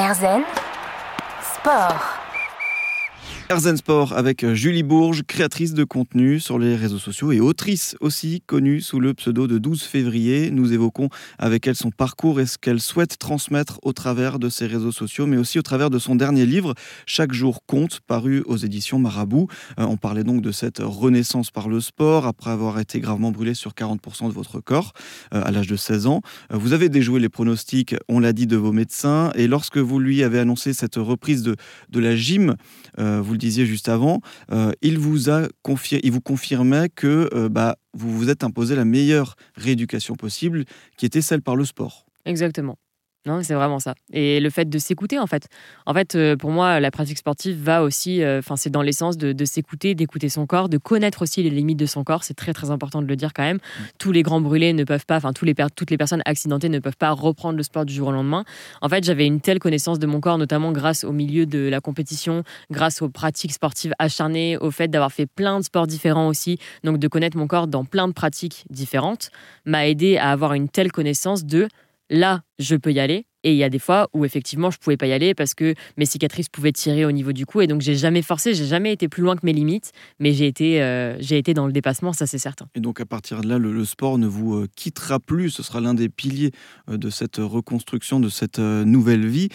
Erzen Sport. Erzen Sport avec euh, Julie Bourges, créatrice de contenu sur les réseaux sociaux et autrice aussi, connue sous le pseudo de 12 février. Nous évoquons avec elle son parcours et ce qu'elle souhaite transmettre au travers de ses réseaux sociaux, mais aussi au travers de son dernier livre, Chaque jour compte, paru aux éditions Marabout. Euh, on parlait donc de cette renaissance par le sport après avoir été gravement brûlé sur 40% de votre corps euh, à l'âge de 16 ans. vous avez déjoué les pronostics, on l'a dit, de vos médecins. Et lorsque vous lui avez annoncé cette reprise de, de la gym, vous disiez juste avant, euh, il, vous a il vous confirmait que euh, bah, vous vous êtes imposé la meilleure rééducation possible, qui était celle par le sport. Exactement. Non, c'est vraiment ça. Et le fait de s'écouter, en fait. En fait, euh, pour moi, la pratique sportive va aussi, euh, enfin, c'est dans l'essence de, s'écouter, d'écouter son corps, de connaître aussi les limites de son corps. C'est très, très important de le dire quand même. Mm. Tous les grands brûlés ne peuvent pas, enfin, tous les, toutes les personnes accidentées ne peuvent pas reprendre le sport du jour au lendemain. En fait, j'avais une telle connaissance de mon corps, notamment grâce au milieu de la compétition, grâce aux pratiques sportives acharnées, au fait d'avoir fait plein de sports différents aussi. Donc, de connaître mon corps dans plein de pratiques différentes m'a aidé à avoir une telle connaissance de là, je peux y aller. Et il y a des fois où effectivement je pouvais pas y aller parce que mes cicatrices pouvaient tirer au niveau du cou et donc j'ai jamais forcé, j'ai jamais été plus loin que mes limites, mais j'ai été, euh, j'ai été dans le dépassement, ça c'est certain. Et donc à partir de là, le, sport ne vous euh, quittera plus, ce sera l'un des piliers euh, de cette reconstruction, de cette nouvelle vie.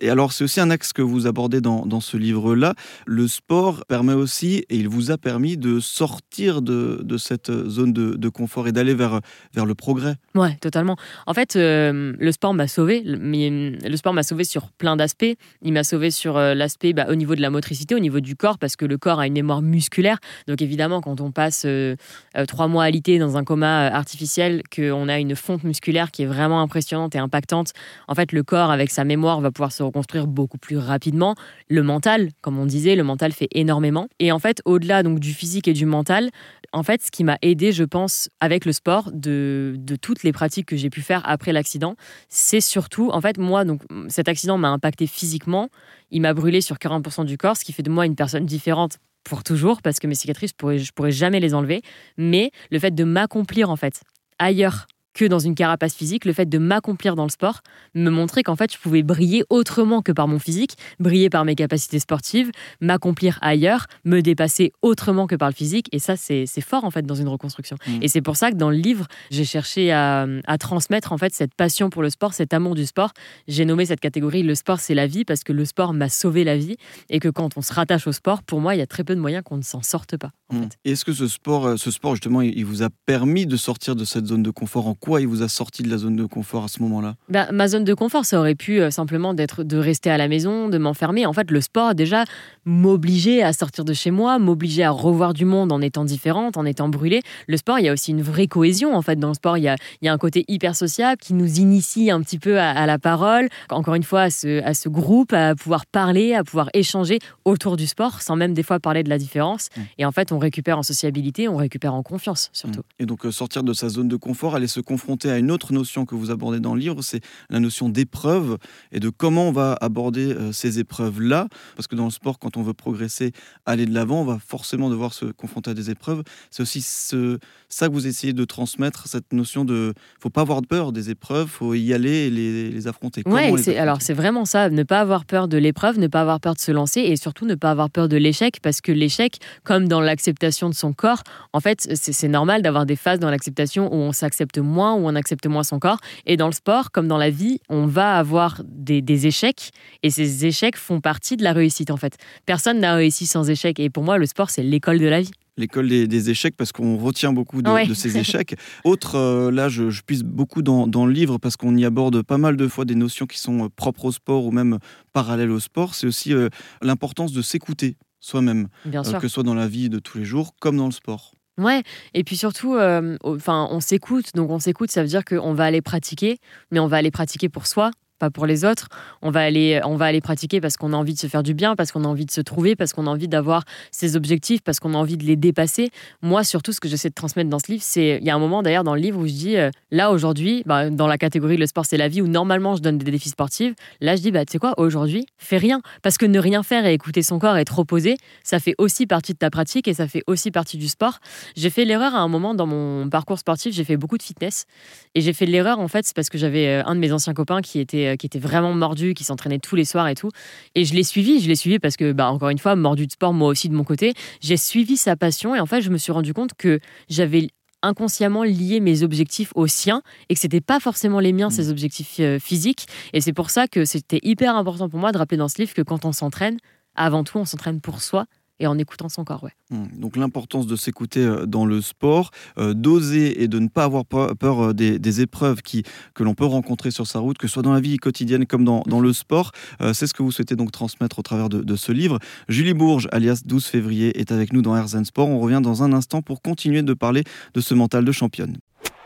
et alors c'est aussi un axe que vous abordez dans, dans ce livre-là. Le sport permet aussi, et il vous a permis de sortir de, de cette zone de, de confort et d'aller vers, vers le progrès. Ouais, totalement. En fait, le sport m'a sauvé le sport m'a sauvé sur plein d'aspects. Il m'a sauvé sur euh, l'aspect bah, au niveau de la motricité, au niveau du corps, parce que le corps a une mémoire musculaire. Donc évidemment, quand on passe euh, euh, trois mois alité dans un coma artificiel, qu'on a une fonte musculaire qui est vraiment impressionnante et impactante, en fait, le corps, avec sa mémoire, va pouvoir se reconstruire beaucoup plus rapidement. Le mental, comme on disait, le mental fait énormément. Et en fait, au-delà donc du physique et du mental, en fait, ce qui m'a aidé, je pense, avec le sport, de, toutes les pratiques que j'ai pu faire après l'accident, c'est surtout en fait, moi, donc, cet accident m'a impacté physiquement. Il m'a brûlé sur 40% du corps, ce qui fait de moi une personne différente pour toujours, parce que mes cicatrices, je pourrais, je pourrais jamais les enlever. Mais le fait de m'accomplir, en fait, ailleurs que dans une carapace physique, le fait de m'accomplir dans le sport me montrait qu'en fait, je pouvais briller autrement que par mon physique, briller par mes capacités sportives, m'accomplir ailleurs, me dépasser autrement que par le physique. Et ça, c'est fort en fait dans une reconstruction. Mmh. Et c'est pour ça que dans le livre, j'ai cherché à, à, transmettre en fait cette passion pour le sport, cet amour du sport. J'ai nommé cette catégorie le sport, c'est la vie parce que le sport m'a sauvé la vie et que quand on se rattache au sport, pour moi, il y a très peu de moyens qu'on ne s'en sorte pas. En mmh. Est-ce que ce sport, euh, ce sport justement, il vous a permis de sortir de cette zone de confort en quoi il vous a sorti de la zone de confort à ce moment-là? Bah, Ma zone de confort, ça aurait pu euh, simplement d'être de rester à la maison, de m'enfermer. En fait, le sport, déjà, m'obligeait à sortir de chez moi, m'obligeait à revoir du monde en étant différente, en étant brûlée. Le sport, il y a aussi une vraie cohésion. En fait, dans le sport, il y a, il y a un côté hyper sociable qui nous initie un petit peu à, la parole, encore une fois, à ce, à ce groupe, à pouvoir parler, à pouvoir échanger autour du sport, sans même des fois parler de la différence. Mmh. Et en fait, on récupère en sociabilité, on récupère en confiance, surtout. Mmh. Et donc, euh, sortir de sa zone de confort, aller se confronter à une autre notion que vous abordez dans le livre, c'est la notion d'épreuve et de comment on va aborder euh, ces épreuves-là. Parce que dans le sport, quand on veut progresser, aller de l'avant, on va forcément devoir se confronter à des épreuves. C'est aussi ce, ça que vous essayez de transmettre, cette notion de faut pas avoir peur des épreuves, faut y aller et les, affronter. Oui, alors c'est vraiment ça, ne pas avoir peur de l'épreuve, ne pas avoir peur de se lancer et surtout ne pas avoir peur de l'échec parce que l'échec, comme dans l'acceptation de son corps, en fait, c'est normal d'avoir des phases dans l'acceptation où on s'accepte moins, où on accepte moins son corps. Et dans le sport, comme dans la vie, on va avoir des, des échecs et ces échecs font partie de la réussite en fait. Personne n'a réussi sans échec et pour moi, le sport, c'est l'école de la vie l'école des, échecs parce qu'on retient beaucoup de, ces échecs. Autre, euh, là, je, je, puise beaucoup dans, dans le livre parce qu'on y aborde pas mal de fois des notions qui sont euh, propres au sport ou même parallèles au sport. C'est aussi euh, l'importance de s'écouter soi-même, que ce soit dans la vie de tous les jours comme dans le sport. Ouais, et puis surtout, enfin, on s'écoute, donc on s'écoute, ça veut dire qu'on va aller pratiquer, mais on va aller pratiquer pour soi, pas pour les autres. On va aller, on va aller pratiquer parce qu'on a envie de se faire du bien, parce qu'on a envie de se trouver, parce qu'on a envie d'avoir ses objectifs, parce qu'on a envie de les dépasser. Moi, surtout, ce que j'essaie de transmettre dans ce livre, c'est. Il y a un moment d'ailleurs dans le livre où je dis euh, là, aujourd'hui, bah, dans la catégorie le sport, c'est la vie, où normalement je donne des défis sportifs. Là, je dis bah, tu sais quoi, aujourd'hui, fais rien. Parce que ne rien faire et écouter son corps et trop posé, ça fait aussi partie de ta pratique et ça fait aussi partie du sport. J'ai fait l'erreur à un moment dans mon parcours sportif, j'ai fait beaucoup de fitness. Et j'ai fait l'erreur, en fait, c'est parce que j'avais euh, un de mes anciens copains qui était était, qui était vraiment mordu, qui s'entraînait tous les soirs et tout. Et je l'ai suivi, je l'ai suivi parce que, bah, encore une fois, mordu de sport, moi aussi de mon côté, j'ai suivi sa passion et en fait, je me suis rendu compte que j'avais inconsciemment lié mes objectifs aux siens et que c'était pas forcément les miens, ces objectifs physiques. Et c'est pour ça que c'était hyper important pour moi de rappeler dans ce livre que quand on s'entraîne, avant tout, on s'entraîne pour soi et en écoutant son corps. Ouais. Mmh. Donc l'importance de s'écouter euh, dans le sport, euh, d'oser et de ne pas avoir peur, euh, des, épreuves qui, que l'on peut rencontrer sur sa route, que ce soit dans la vie quotidienne comme dans, dans le sport. c'est ce que vous souhaitez donc transmettre au travers de, ce livre. Julie Bourges, alias 12 février, est avec nous dans Herzen Sport. On revient dans un instant pour continuer de parler de ce mental de championne.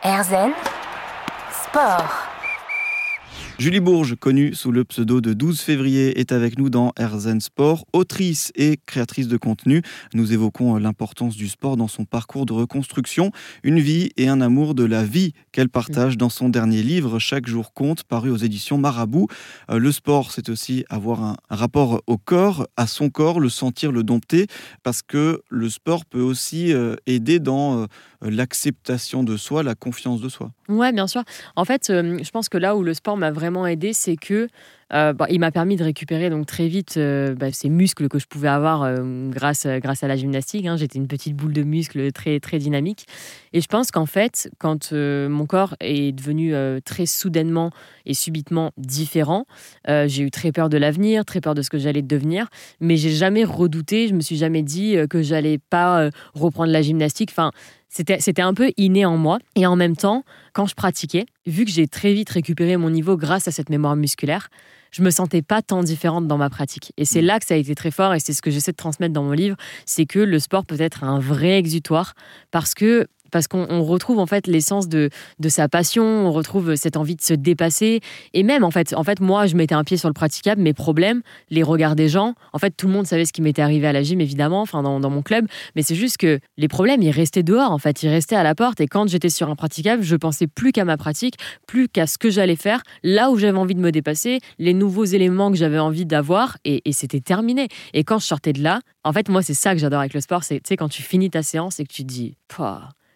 Herzen Sport. Julie Bourges, connue sous le pseudo de 12 février, est avec nous dans Herzen Sport. Autrice et créatrice de contenu, nous évoquons euh, l'importance du sport dans son parcours de reconstruction, une vie et un amour de la vie qu'elle partage dans son dernier livre Chaque jour compte, paru aux éditions Marabout. Euh, le sport, c'est aussi avoir un rapport au corps, à son corps, le sentir, le dompter, parce que le sport peut aussi euh, aider dans l'acceptation de soi, la confiance de soi. Ouais, bien sûr. En fait, je pense que là où le sport m'a vraiment aidé, c'est que euh, bah, il m'a permis de récupérer donc très vite euh, bah, ces muscles que je pouvais avoir euh, grâce, grâce à la gymnastique. Hein. J'étais une petite boule de muscles très, très dynamique. Et je pense qu'en fait, quand mon corps est devenu très soudainement et subitement différent, j'ai eu très peur de l'avenir, très peur de ce que j'allais devenir, mais j'ai jamais redouté, je me suis jamais dit que j'allais pas reprendre la gymnastique. Enfin, c'était un peu inné en moi. Et en même temps, quand je pratiquais, vu que j'ai très vite récupéré mon niveau grâce à cette mémoire musculaire, je me sentais pas tant différente dans ma pratique. Et c'est mm. là que ça a été très fort, et c'est ce que j'essaie de transmettre dans mon livre, c'est que le sport peut être un vrai exutoire, parce que parce qu'on retrouve en fait l'essence de, de sa passion, on retrouve cette envie de se dépasser. Et même en fait, en fait, moi, je mettais un pied sur le praticable, mes problèmes, les regards des gens. En fait, tout le monde savait ce qui m'était arrivé à la gym, évidemment, enfin dans, mon club. Mais c'est juste que les problèmes, ils restaient dehors. En fait, ils restaient à la porte. Et quand j'étais sur un praticable, je pensais plus qu'à ma pratique, plus qu'à ce que j'allais faire, là où j'avais envie de me dépasser, les nouveaux éléments que j'avais envie d'avoir. Et, c'était terminé. Et quand je sortais de là, en fait, moi, c'est ça que j'adore avec le sport. C'est, quand tu finis ta séance et que tu te dis,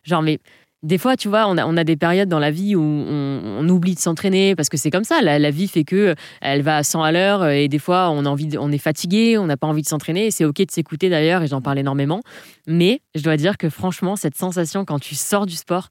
Genre, mais des fois, tu vois, on a, des périodes dans la vie où on, oublie de s'entraîner parce que c'est comme ça. La, vie fait que elle va à 100 à l'heure et des fois, on, a envie on est fatigué, on n'a pas envie de s'entraîner. c'est OK de s'écouter d'ailleurs, et j'en parle énormément. Mais je dois dire que franchement, cette sensation quand tu sors du sport,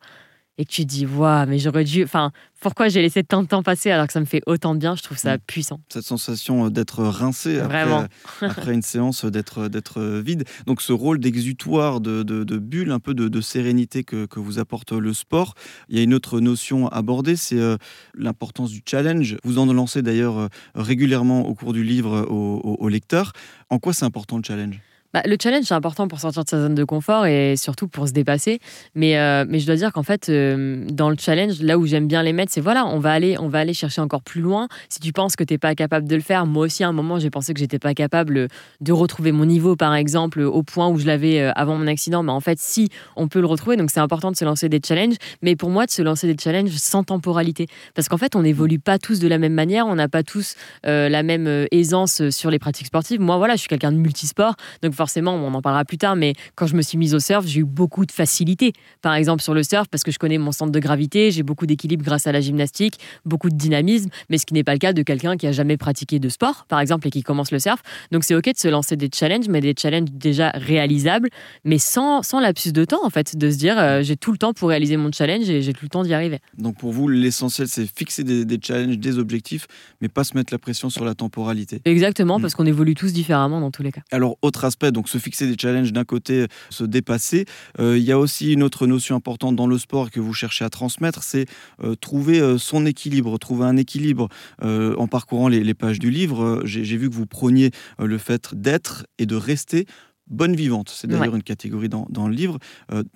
et que tu dis, waouh, mais j'aurais dû. Enfin, pourquoi j'ai laissé tant de temps passer alors que ça me fait autant de bien Je trouve ça mm. puissant. Cette sensation euh, d'être rincé Vraiment. Après, après, une séance, euh, d'être, d'être vide. Donc, ce rôle d'exutoire, de, de, bulle, un peu de, sérénité que, que, vous apporte le sport. Il y a une autre notion abordée, c'est euh, l'importance du challenge. Vous en lancez d'ailleurs régulièrement au cours du livre aux, aux lecteurs. En quoi c'est important le challenge? Bah, le challenge, c'est important pour sortir de sa zone de confort et surtout pour se dépasser. Mais, euh, mais je dois dire qu'en fait, euh, dans le challenge, là où j'aime bien les mettre, c'est voilà, on va, aller, on va aller chercher encore plus loin. Si tu penses que tu n'es pas capable de le faire, moi aussi, à un moment, j'ai pensé que j'étais pas capable de retrouver mon niveau, par exemple, au point où je l'avais euh, avant mon accident. Mais en fait, si, on peut le retrouver. Donc, c'est important de se lancer des challenges. Mais pour moi, de se lancer des challenges sans temporalité. Parce qu'en fait, on n'évolue pas tous de la même manière. On n'a pas tous la même aisance sur les pratiques sportives. Moi, voilà, je suis quelqu'un de multisport. Donc, forcément, on en parlera plus tard, mais quand je me suis mise au surf, j'ai eu beaucoup de facilité. Par exemple, sur le surf, parce que je connais mon centre de gravité, j'ai beaucoup d'équilibre grâce à la gymnastique, beaucoup de dynamisme, mais ce qui n'est pas le cas de quelqu'un qui a jamais pratiqué de sport, par exemple, et qui commence le surf. Donc, c'est OK de se lancer des challenges, mais des challenges déjà réalisables, mais sans, sans lapsus de temps, en fait, de se dire, euh, j'ai tout le temps pour réaliser mon challenge et j'ai tout le temps d'y arriver. Donc, pour vous, l'essentiel, c'est fixer des, des, challenges, des objectifs, mais pas se mettre la pression sur la temporalité. Exactement, mm. parce qu'on évolue tous différemment dans tous les cas. Alors, autre aspect, donc se fixer des challenges d'un côté, se dépasser. Euh, il y a aussi une autre notion importante dans le sport que vous cherchez à transmettre, c'est euh, trouver euh, son équilibre, trouver un équilibre. en parcourant les, pages du livre, j'ai vu que vous prôniez le fait d'être et de rester bonne vivante. C'est d'ailleurs une catégorie dans, dans le livre.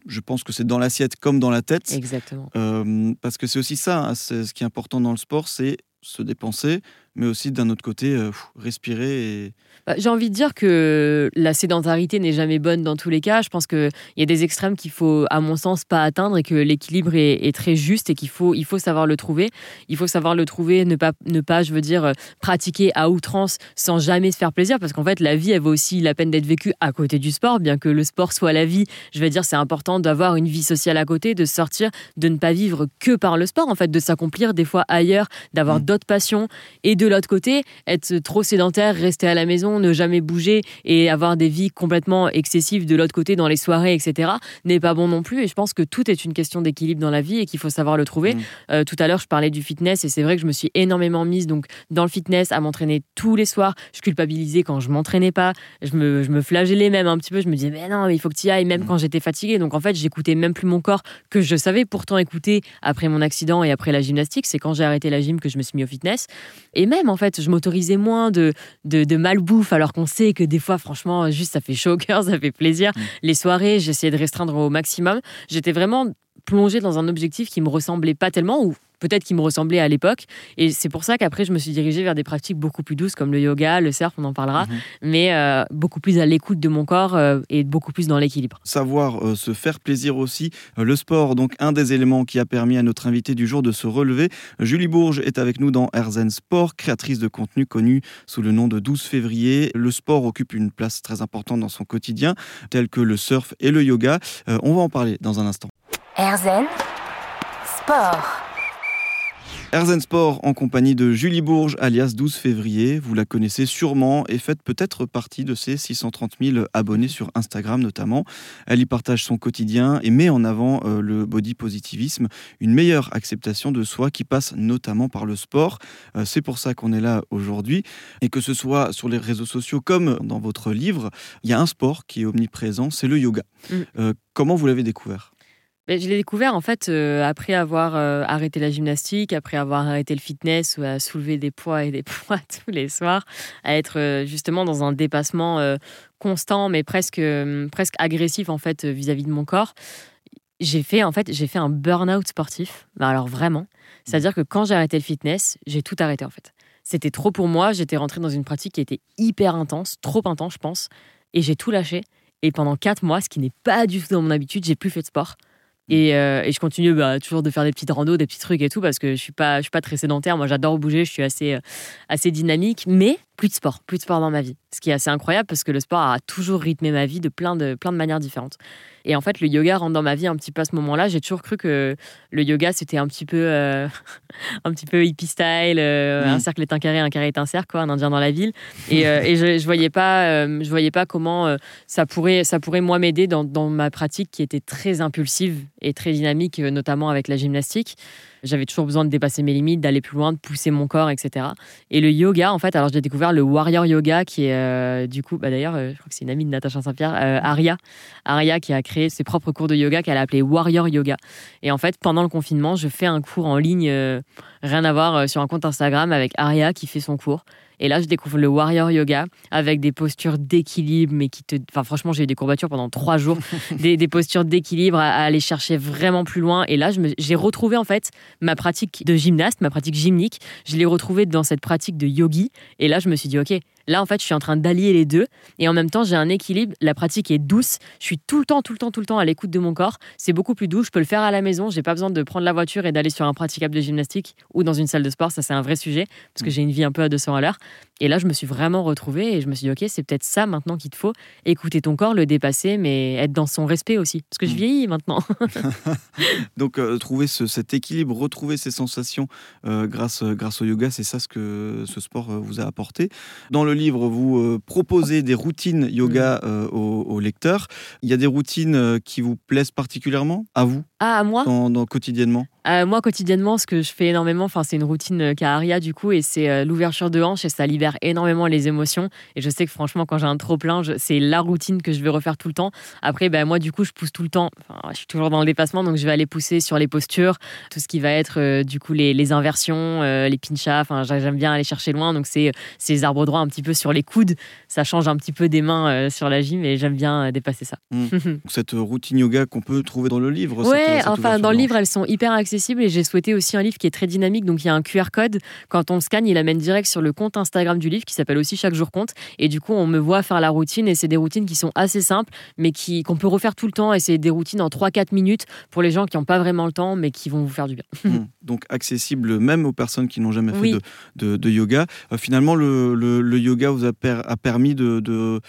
je pense que c'est dans l'assiette comme dans la tête. Exactement. parce que c'est aussi ça, hein, ce qui est important dans le sport, c'est se dépenser, mais aussi d'un autre côté, respirer et bah, j'ai envie de dire que la sédentarité n'est jamais bonne dans tous les cas. Je pense qu'il y a des extrêmes qu'il faut, à mon sens, pas atteindre et que l'équilibre est, très juste et qu'il faut, il faut savoir le trouver. Il faut savoir le trouver, ne pas, ne pas, je veux dire, pratiquer à outrance sans jamais se faire plaisir parce qu'en fait, la vie, elle vaut aussi la peine d'être vécue à côté du sport, bien que le sport soit la vie. Je veux dire, c'est important d'avoir une vie sociale à côté, de sortir, de ne pas vivre que par le sport, en fait, de s'accomplir des fois ailleurs, d'avoir mmh. d'autres passions. Et de l'autre côté, être trop sédentaire, rester à la maison, ne jamais bouger et avoir des vies complètement excessives de l'autre côté dans les soirées, etc., n'est pas bon non plus. Et je pense que tout est une question d'équilibre dans la vie et qu'il faut savoir le trouver. Mm. Euh, tout à l'heure, je parlais du fitness et c'est vrai que je me suis énormément mise donc dans le fitness à m'entraîner tous les soirs. Je culpabilisais quand je m'entraînais pas. Je me, je me flagellais même un petit peu. Je me disais, mais non, mais il faut que tu y ailles, même mm. quand j'étais fatiguée. Donc en fait, j'écoutais même plus mon corps que je savais pourtant écouter après mon accident et après la gymnastique. C'est quand j'ai arrêté la gym que je me suis mis au fitness. Et même en fait, je m'autorisais moins de, de, de malbouffe alors qu'on sait que des fois, franchement, juste ça fait chaud au cœur, ça fait plaisir. Mm. Les soirées, j'essayais de restreindre au maximum. J'étais vraiment plongée dans un objectif qui me ressemblait pas tellement, ou peut-être qui me ressemblait à l'époque. Et c'est pour ça qu'après, je me suis dirigée vers des pratiques beaucoup plus douces comme le yoga, le surf, on en parlera, mhm. mais euh, beaucoup plus à l'écoute de mon corps euh, et beaucoup plus dans l'équilibre. Savoir euh, se faire plaisir aussi. le sport, donc un des éléments qui a permis à notre invité du jour de se relever. Julie Bourges est avec nous dans Herzen Sport, créatrice de contenu connue sous le nom de 12 février. Le sport occupe une place très importante dans son quotidien, tel que le surf et le yoga. on va en parler dans un instant. Herzen Sport. Erzen Sport en compagnie de Julie Bourges, alias 12 février. Vous la connaissez sûrement et faites peut-être partie de ses 630 000 abonnés sur Instagram notamment. Elle y partage son quotidien et met en avant euh, le body positivisme, une meilleure acceptation de soi qui passe notamment par le sport. Euh, c'est pour ça qu'on est là aujourd'hui. Et que ce soit sur les réseaux sociaux comme dans votre livre, il y a un sport qui est omniprésent, c'est le yoga. Mm. Euh, comment vous l'avez découvert? Je l'ai découvert en fait euh, après avoir euh, arrêté la gymnastique, après avoir arrêté le fitness, ou à soulever des poids et des poids tous les soirs, à être euh, justement dans un dépassement constant, mais presque presque agressif en fait vis-à-vis de mon corps. J'ai fait en fait j'ai fait un burn-out sportif. Alors vraiment, c'est-à-dire que quand j'ai arrêté le fitness, j'ai tout arrêté en fait. C'était trop pour moi. J'étais rentrée dans une pratique qui était hyper intense, trop intense, je pense, et j'ai tout lâché. Et pendant quatre mois, ce qui n'est pas du tout dans mon habitude, j'ai plus fait de sport. Euh, et, je continue bah, toujours de faire des petites randos, des petits trucs et tout, parce que je suis pas, suis pas très sédentaire. Moi, j'adore bouger, je suis assez, euh, assez dynamique, mais plus de sport, plus de sport dans ma vie. Ce qui est assez incroyable parce que le sport a toujours rythmé ma vie de plein de, plein de manières différentes. Et en fait, le yoga rentre dans ma vie un petit peu à ce moment-là. J'ai toujours cru que le yoga, c'était un petit peu, euh, un petit peu hippie style. Euh, un cercle est un carré, un carré est un cercle, quoi, un indien dans la ville. Et, euh, et je, je voyais pas, je voyais pas comment ça pourrait, ça pourrait moi m'aider dans, dans ma pratique qui était très impulsive et très dynamique, notamment avec la gymnastique. J'avais toujours besoin de dépasser mes limites, d'aller plus loin, de pousser mon corps, etc. Et le yoga, en fait, alors j'ai découvert le warrior yoga qui est euh, du coup, bah, d'ailleurs, euh, je crois que c'est une amie de Natacha Saint-Pierre, euh, Aria. Aria qui a créé ses propres cours de yoga qu'elle a appelé warrior yoga. Et en fait, pendant le confinement, je fais un cours en ligne, rien à voir, sur un compte Instagram avec Aria qui fait son cours. Et là, je découvre le warrior yoga avec des postures d'équilibre, mais qui te. Enfin, franchement, j'ai eu des courbatures pendant trois jours, des, postures d'équilibre à, aller chercher vraiment plus loin. Et là, j'ai retrouvé en fait ma pratique de gymnaste, ma pratique gymnique. Je l'ai retrouvée dans cette pratique de yogi. Et là, je me suis dit, OK, Là, en fait, je suis en train d'allier les deux. Et en même temps, j'ai un équilibre. La pratique est douce. Je suis tout le temps, tout le temps, tout le temps à l'écoute de mon corps. C'est beaucoup plus doux. Je peux le faire à la maison. J'ai pas besoin de prendre la voiture et d'aller sur un praticable de gymnastique ou dans une salle de sport. Ça, c'est un vrai sujet parce que mm. j'ai une vie un peu à 200 à l'heure. Et là, je me suis vraiment retrouvée et je me suis dit, OK, c'est peut-être ça maintenant qu'il te faut. Écouter ton corps, le dépasser, mais être dans son respect aussi. Parce que je mm. vieillis maintenant. Donc, euh, trouver cet équilibre, retrouver ses sensations euh, grâce, grâce au yoga, c'est ça ce que ce sport euh, vous a apporté. Dans le livre, vous proposez des routines yoga mm. aux, lecteurs. Il y a des routines qui vous plaisent particulièrement à vous? Ah, à moi? Dans, Quotidiennement? Moi, quotidiennement, ce que je fais énormément, c'est une routine qu'a Aria du coup, et c'est l'ouverture de hanche et ça libère énormément les émotions. Et je sais que franchement, quand j'ai un trop plein, c'est la routine que je vais refaire tout le temps. Après, ben, moi, du coup, je pousse tout le temps. je suis toujours dans le dépassement, donc je vais aller pousser sur les postures, tout ce qui va être euh, du coup les, les inversions, euh, les pinchas. Enfin, j'aime bien aller chercher loin. Donc, c'est ces arbres droits un petit peu sur les coudes. Ça change un petit peu des mains euh, sur la gym et j'aime bien dépasser ça. Mmh. cette routine yoga qu'on peut trouver dans le livre. Ouais, enfin, dans le livre, elles sont hyper accessibles. Accessible et j'ai souhaité aussi un livre qui est très dynamique. Donc il y a un QR code. Quand on scanne, il amène direct sur le compte Instagram du livre qui s'appelle aussi Chaque jour compte. Et du coup, on me voit faire la routine et c'est des routines qui sont assez simples, mais qui qu'on peut refaire tout le temps. Et c'est des routines en 3-4 minutes pour les gens qui n'ont pas vraiment le temps, mais qui vont vous faire du bien. Mmh. Donc accessible même aux personnes qui n'ont jamais fait de, yoga. Euh, finalement, le, yoga vous a, permis de, de,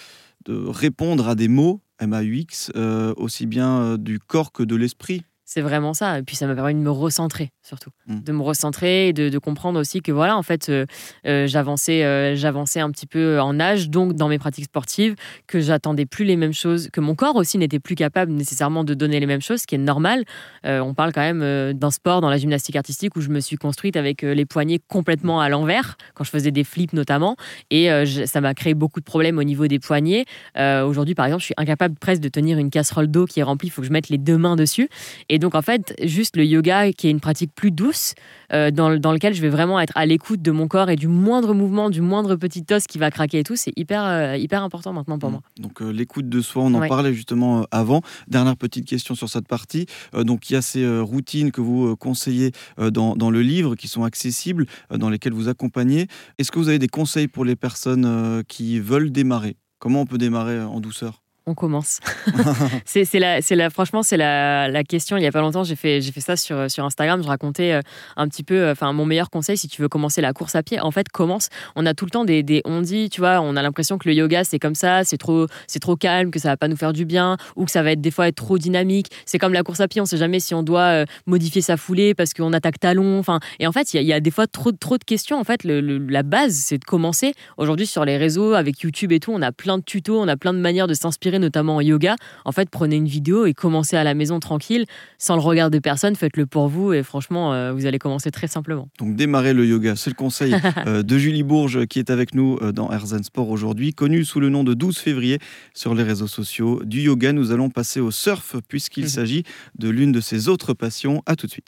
répondre à des mots MAUX, euh, aussi bien euh, du corps que de l'esprit. C'est vraiment ça. Et puis ça m'a permis de me recentrer surtout, mmh. de me recentrer et de, comprendre aussi que voilà, en fait, euh, euh, j'avançais, euh, j'avançais un petit peu en âge, donc dans mes pratiques sportives, que j'attendais plus les mêmes choses, que mon corps aussi n'était plus capable nécessairement de donner les mêmes choses, ce qui est normal. on parle quand même d'un sport dans la gymnastique artistique où je me suis construite avec les poignets complètement à l'envers quand je faisais des flips notamment, et ça m'a créé beaucoup de problèmes au niveau des poignets. Aujourd'hui, par exemple, je suis incapable presque de tenir une casserole d'eau qui est remplie, il faut que je mette les deux mains dessus. Et donc, en fait, juste le yoga, qui est une pratique plus douce, euh, dans, dans, lequel je vais vraiment être à l'écoute de mon corps et du moindre mouvement, du moindre petit os qui va craquer et tout, c'est hyper, euh, hyper important maintenant pour mmh. moi. Donc, euh, l'écoute de soi, on en parlait justement avant. Dernière petite question sur cette partie. donc, il y a ces routines que vous conseillez dans, dans, le livre qui sont accessibles, dans lesquelles vous accompagnez. Est-ce que vous avez des conseils pour les personnes qui veulent démarrer? Comment on peut démarrer en douceur? On commence. c'est la, la, franchement, c'est la, la, question. Il y a pas longtemps, j'ai fait, j'ai fait ça sur, sur Instagram. Je racontais euh, un petit peu, euh, enfin, mon meilleur conseil si tu veux commencer la course à pied. En fait, commence. On a tout le temps des, on dit, tu vois, on a l'impression que le yoga c'est comme ça, c'est trop, c'est trop calme, que ça va pas nous faire du bien, ou que ça va être des fois être trop dynamique. C'est comme la course à pied. On sait jamais si on doit euh, modifier sa foulée parce qu'on attaque talon. Enfin, et en fait, il y, a des fois trop, trop de questions. En fait, la base, c'est de commencer. Aujourd'hui, sur les réseaux, avec YouTube et tout, on a plein de tutos, on a plein de manières de s'inspirer notamment en yoga, en fait, prenez une vidéo et commencez à la maison tranquille, sans le regard de personne, faites-le pour vous et franchement, euh, vous allez commencer très simplement. Donc démarrez le yoga, c'est le conseil euh, de Julie Bourges qui est avec nous euh, dans Herzen Sport aujourd'hui, connue sous le nom de 12 février sur les réseaux sociaux. Du yoga, nous allons passer au surf puisqu'il s'agit de l'une de ses autres passions. À tout de suite.